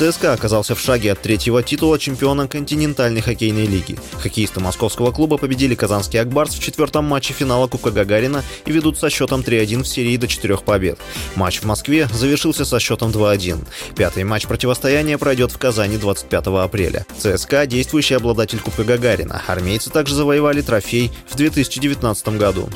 ЦСКА оказался в шаге от третьего титула чемпиона континентальной хоккейной лиги. Хоккеисты московского клуба победили казанский «Акбарс» в четвертом матче финала Кубка Гагарина и ведут со счетом 3-1 в серии до четырех побед. Матч в Москве завершился со счетом 2-1. Пятый матч противостояния пройдет в Казани 25 апреля. ЦСКА – действующий обладатель Кубка Гагарина. Армейцы также завоевали трофей в 2019 году.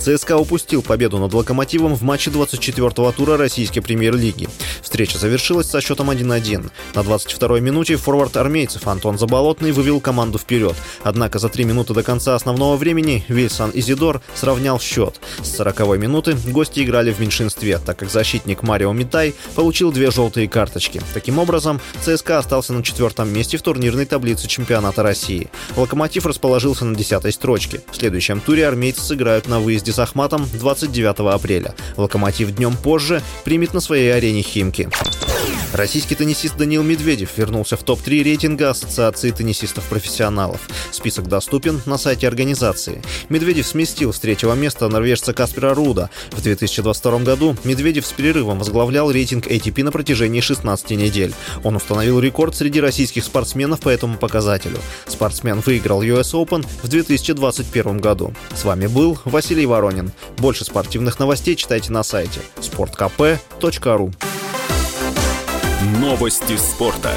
ЦСКА упустил победу над «Локомотивом» в матче 24-го тура российской премьер-лиги. Встреча завершилась со счетом 1-1. На 22-й минуте форвард армейцев Антон Заболотный вывел команду вперед. Однако за три минуты до конца основного времени Вильсан Изидор сравнял счет. С 40-й минуты гости играли в меньшинстве, так как защитник Марио Митай получил две желтые карточки. Таким образом, ЦСКА остался на четвертом месте в турнирной таблице чемпионата России. «Локомотив» расположился на десятой строчке. В следующем туре армейцы сыграют на выезде с Ахматом 29 апреля. «Локомотив» днем позже примет на своей арене «Химки». Российский теннисист Даниил Медведев вернулся в топ-3 рейтинга Ассоциации теннисистов-профессионалов. Список доступен на сайте организации. Медведев сместил с третьего места норвежца Каспера Руда. В 2022 году Медведев с перерывом возглавлял рейтинг ATP на протяжении 16 недель. Он установил рекорд среди российских спортсменов по этому показателю. Спортсмен выиграл US Open в 2021 году. С вами был Василий Воронин. Больше спортивных новостей читайте на сайте sportkp.ru Новости спорта.